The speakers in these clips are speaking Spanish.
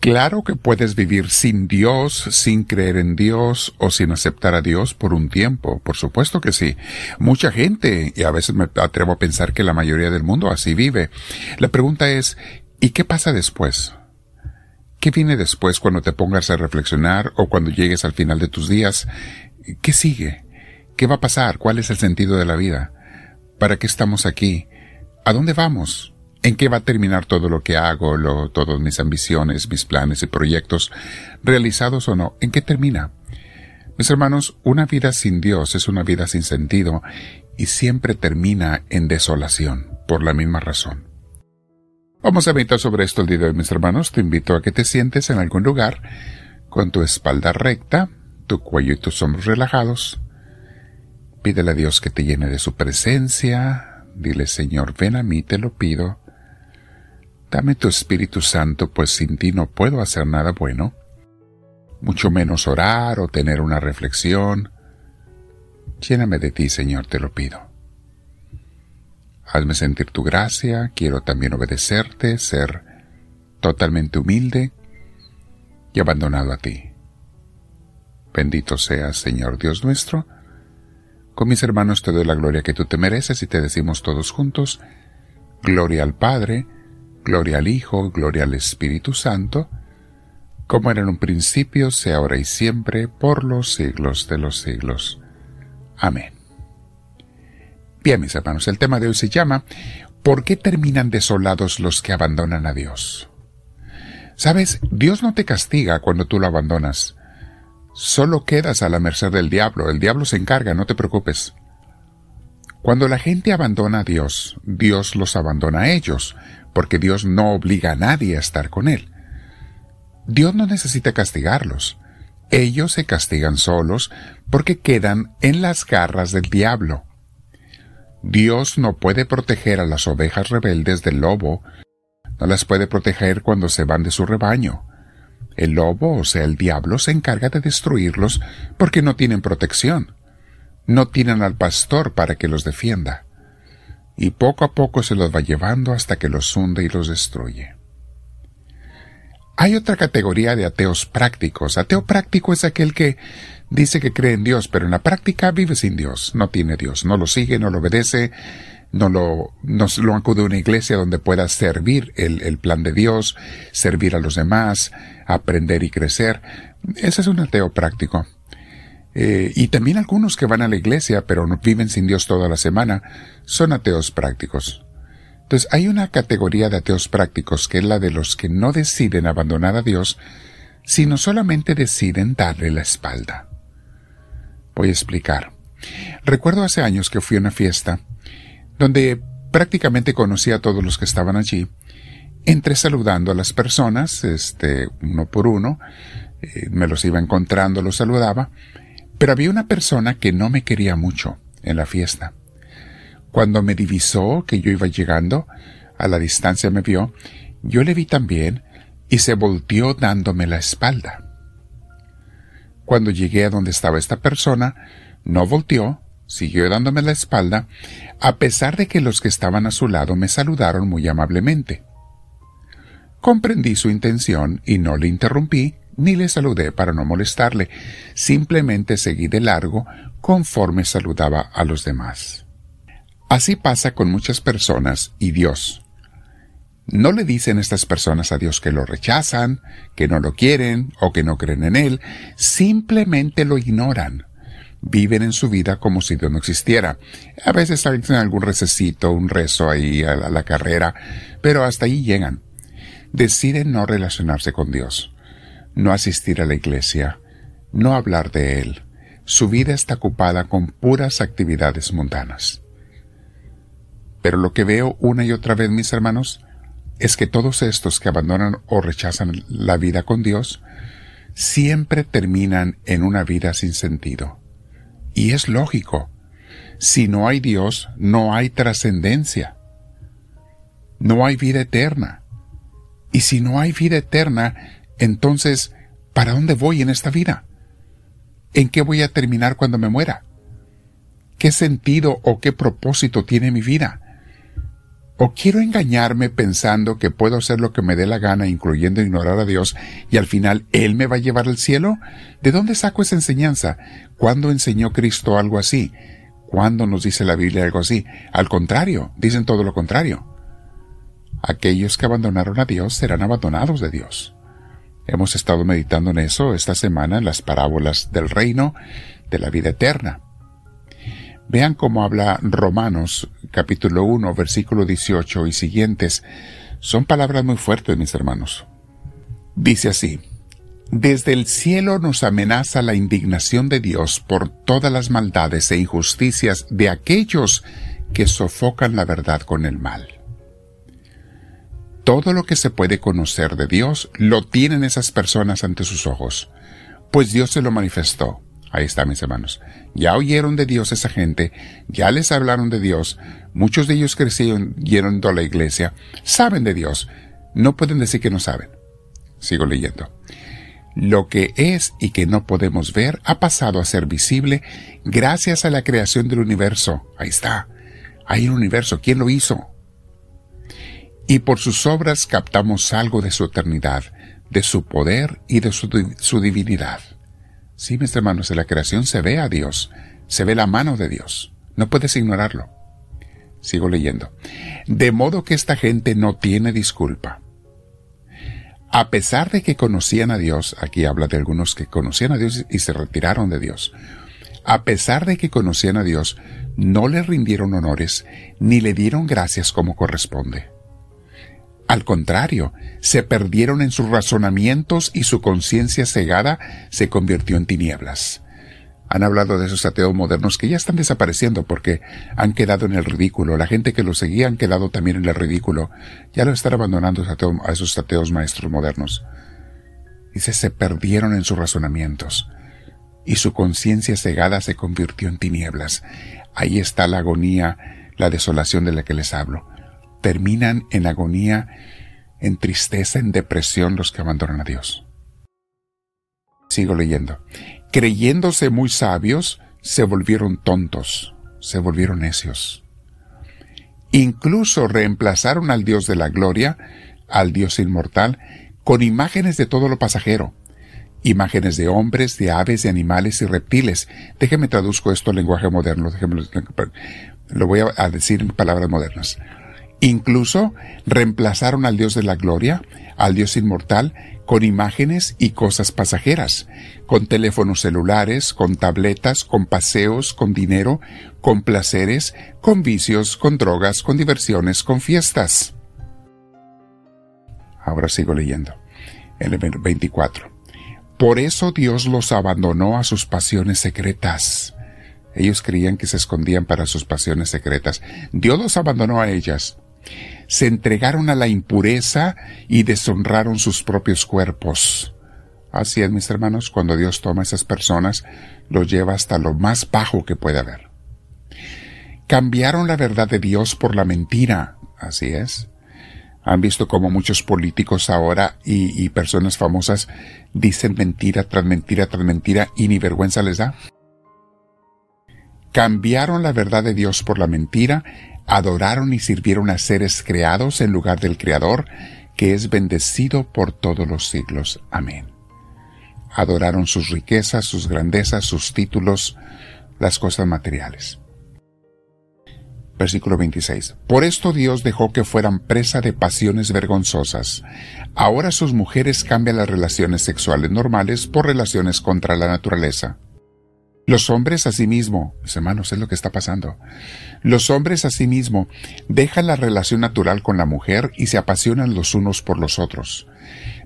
Claro que puedes vivir sin Dios, sin creer en Dios o sin aceptar a Dios por un tiempo, por supuesto que sí. Mucha gente, y a veces me atrevo a pensar que la mayoría del mundo así vive. La pregunta es, ¿y qué pasa después? ¿Qué viene después cuando te pongas a reflexionar o cuando llegues al final de tus días? ¿Qué sigue? ¿Qué va a pasar? ¿Cuál es el sentido de la vida? ¿Para qué estamos aquí? ¿A dónde vamos? ¿En qué va a terminar todo lo que hago, lo, todas mis ambiciones, mis planes y proyectos, realizados o no? ¿En qué termina? Mis hermanos, una vida sin Dios es una vida sin sentido y siempre termina en desolación, por la misma razón. Vamos a meditar sobre esto el día de hoy, mis hermanos. Te invito a que te sientes en algún lugar, con tu espalda recta, tu cuello y tus hombros relajados. Pídele a Dios que te llene de su presencia. Dile, Señor, ven a mí, te lo pido. Dame tu Espíritu Santo, pues sin ti no puedo hacer nada bueno, mucho menos orar o tener una reflexión. Lléname de ti, Señor, te lo pido. Hazme sentir tu gracia, quiero también obedecerte, ser totalmente humilde y abandonado a ti. Bendito seas, Señor Dios nuestro. Con mis hermanos te doy la gloria que tú te mereces y te decimos todos juntos, Gloria al Padre, Gloria al Hijo, gloria al Espíritu Santo, como era en un principio, sea ahora y siempre, por los siglos de los siglos. Amén. Bien, mis hermanos, el tema de hoy se llama ¿Por qué terminan desolados los que abandonan a Dios? Sabes, Dios no te castiga cuando tú lo abandonas. Solo quedas a la merced del diablo. El diablo se encarga, no te preocupes. Cuando la gente abandona a Dios, Dios los abandona a ellos, porque Dios no obliga a nadie a estar con Él. Dios no necesita castigarlos. Ellos se castigan solos porque quedan en las garras del diablo. Dios no puede proteger a las ovejas rebeldes del lobo, no las puede proteger cuando se van de su rebaño. El lobo, o sea, el diablo, se encarga de destruirlos porque no tienen protección. No tienen al pastor para que los defienda y poco a poco se los va llevando hasta que los hunde y los destruye. Hay otra categoría de ateos prácticos. Ateo práctico es aquel que dice que cree en Dios, pero en la práctica vive sin Dios, no tiene Dios, no lo sigue, no lo obedece, no lo, no lo acude a una iglesia donde pueda servir el, el plan de Dios, servir a los demás, aprender y crecer. Ese es un ateo práctico. Eh, y también algunos que van a la iglesia pero no viven sin Dios toda la semana son ateos prácticos. Entonces hay una categoría de ateos prácticos que es la de los que no deciden abandonar a Dios, sino solamente deciden darle la espalda. Voy a explicar. Recuerdo hace años que fui a una fiesta donde prácticamente conocí a todos los que estaban allí. Entré saludando a las personas, este, uno por uno, eh, me los iba encontrando, los saludaba, pero había una persona que no me quería mucho en la fiesta. Cuando me divisó que yo iba llegando, a la distancia me vio, yo le vi también y se volteó dándome la espalda. Cuando llegué a donde estaba esta persona, no volteó, siguió dándome la espalda, a pesar de que los que estaban a su lado me saludaron muy amablemente. Comprendí su intención y no le interrumpí, ni le saludé para no molestarle, simplemente seguí de largo conforme saludaba a los demás. Así pasa con muchas personas y Dios. No le dicen estas personas a Dios que lo rechazan, que no lo quieren o que no creen en Él, simplemente lo ignoran. Viven en su vida como si Dios no existiera. A veces hacen algún recesito, un rezo ahí a la, carrera, pero hasta ahí llegan. Deciden no relacionarse con Dios no asistir a la iglesia, no hablar de Él. Su vida está ocupada con puras actividades mundanas. Pero lo que veo una y otra vez, mis hermanos, es que todos estos que abandonan o rechazan la vida con Dios, siempre terminan en una vida sin sentido. Y es lógico. Si no hay Dios, no hay trascendencia. No hay vida eterna. Y si no hay vida eterna, entonces, ¿para dónde voy en esta vida? ¿En qué voy a terminar cuando me muera? ¿Qué sentido o qué propósito tiene mi vida? ¿O quiero engañarme pensando que puedo hacer lo que me dé la gana, incluyendo ignorar a Dios, y al final Él me va a llevar al cielo? ¿De dónde saco esa enseñanza? ¿Cuándo enseñó Cristo algo así? ¿Cuándo nos dice la Biblia algo así? Al contrario, dicen todo lo contrario. Aquellos que abandonaron a Dios serán abandonados de Dios. Hemos estado meditando en eso esta semana en las parábolas del reino de la vida eterna. Vean cómo habla Romanos capítulo 1 versículo 18 y siguientes. Son palabras muy fuertes, mis hermanos. Dice así, desde el cielo nos amenaza la indignación de Dios por todas las maldades e injusticias de aquellos que sofocan la verdad con el mal. Todo lo que se puede conocer de Dios lo tienen esas personas ante sus ojos, pues Dios se lo manifestó. Ahí está, mis hermanos. Ya oyeron de Dios esa gente, ya les hablaron de Dios, muchos de ellos crecieron yendo a la iglesia, saben de Dios, no pueden decir que no saben. Sigo leyendo. Lo que es y que no podemos ver ha pasado a ser visible gracias a la creación del universo. Ahí está. Hay un universo. ¿Quién lo hizo? Y por sus obras captamos algo de su eternidad, de su poder y de su, divinidad. Sí, mis hermanos, en la creación se ve a Dios, se ve la mano de Dios. No puedes ignorarlo. Sigo leyendo. De modo que esta gente no tiene disculpa. A pesar de que conocían a Dios, aquí habla de algunos que conocían a Dios y se retiraron de Dios. A pesar de que conocían a Dios, no le rindieron honores ni le dieron gracias como corresponde. Al contrario, se perdieron en sus razonamientos y su conciencia cegada se convirtió en tinieblas. Han hablado de esos ateos modernos que ya están desapareciendo porque han quedado en el ridículo. La gente que los seguía han quedado también en el ridículo. Ya lo están abandonando a esos ateos maestros modernos. Dice, se perdieron en sus razonamientos y su conciencia cegada se convirtió en tinieblas. Ahí está la agonía, la desolación de la que les hablo terminan en agonía, en tristeza, en depresión los que abandonan a Dios. Sigo leyendo. Creyéndose muy sabios, se volvieron tontos, se volvieron necios. Incluso reemplazaron al Dios de la gloria, al Dios inmortal, con imágenes de todo lo pasajero, imágenes de hombres, de aves, de animales y reptiles. Déjeme traduzco esto al lenguaje moderno, déjeme, lo voy a decir en palabras modernas. Incluso reemplazaron al Dios de la gloria, al Dios inmortal, con imágenes y cosas pasajeras, con teléfonos celulares, con tabletas, con paseos, con dinero, con placeres, con vicios, con drogas, con diversiones, con fiestas. Ahora sigo leyendo. El 24. Por eso Dios los abandonó a sus pasiones secretas. Ellos creían que se escondían para sus pasiones secretas. Dios los abandonó a ellas se entregaron a la impureza y deshonraron sus propios cuerpos. Así es, mis hermanos, cuando Dios toma a esas personas, los lleva hasta lo más bajo que puede haber. Cambiaron la verdad de Dios por la mentira. Así es. Han visto cómo muchos políticos ahora y, y personas famosas dicen mentira tras mentira tras mentira y ni vergüenza les da. Cambiaron la verdad de Dios por la mentira adoraron y sirvieron a seres creados en lugar del Creador, que es bendecido por todos los siglos. Amén. Adoraron sus riquezas, sus grandezas, sus títulos, las cosas materiales. Versículo 26. Por esto Dios dejó que fueran presa de pasiones vergonzosas. Ahora sus mujeres cambian las relaciones sexuales normales por relaciones contra la naturaleza. Los hombres asimismo, mis hermanos, es lo que está pasando. Los hombres asimismo dejan la relación natural con la mujer y se apasionan los unos por los otros.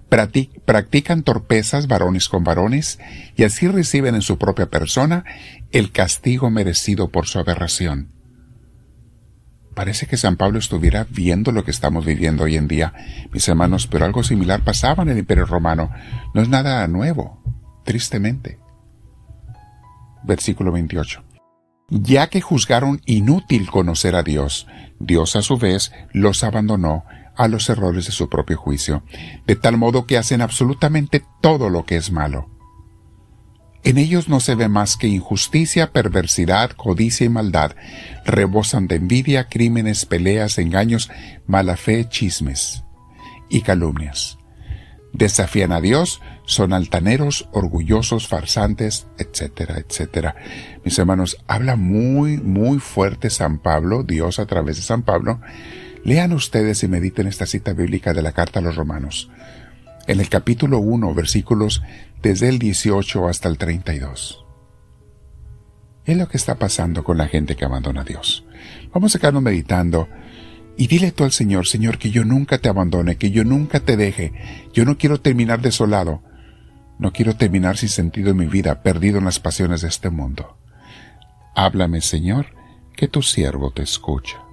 Practican torpezas varones con varones y así reciben en su propia persona el castigo merecido por su aberración. Parece que San Pablo estuviera viendo lo que estamos viviendo hoy en día, mis hermanos, pero algo similar pasaba en el Imperio Romano. No es nada nuevo, tristemente versículo 28. Ya que juzgaron inútil conocer a Dios, Dios a su vez los abandonó a los errores de su propio juicio, de tal modo que hacen absolutamente todo lo que es malo. En ellos no se ve más que injusticia, perversidad, codicia y maldad. Rebosan de envidia, crímenes, peleas, engaños, mala fe, chismes y calumnias. Desafían a Dios, son altaneros, orgullosos, farsantes, etcétera, etcétera. Mis hermanos, habla muy, muy fuerte San Pablo, Dios a través de San Pablo. Lean ustedes y mediten esta cita bíblica de la carta a los romanos. En el capítulo 1, versículos desde el 18 hasta el 32. Es lo que está pasando con la gente que abandona a Dios. Vamos a quedarnos meditando y dile tú al Señor, Señor, que yo nunca te abandone, que yo nunca te deje. Yo no quiero terminar desolado. No quiero terminar sin sentido en mi vida, perdido en las pasiones de este mundo. Háblame, Señor, que tu siervo te escucha.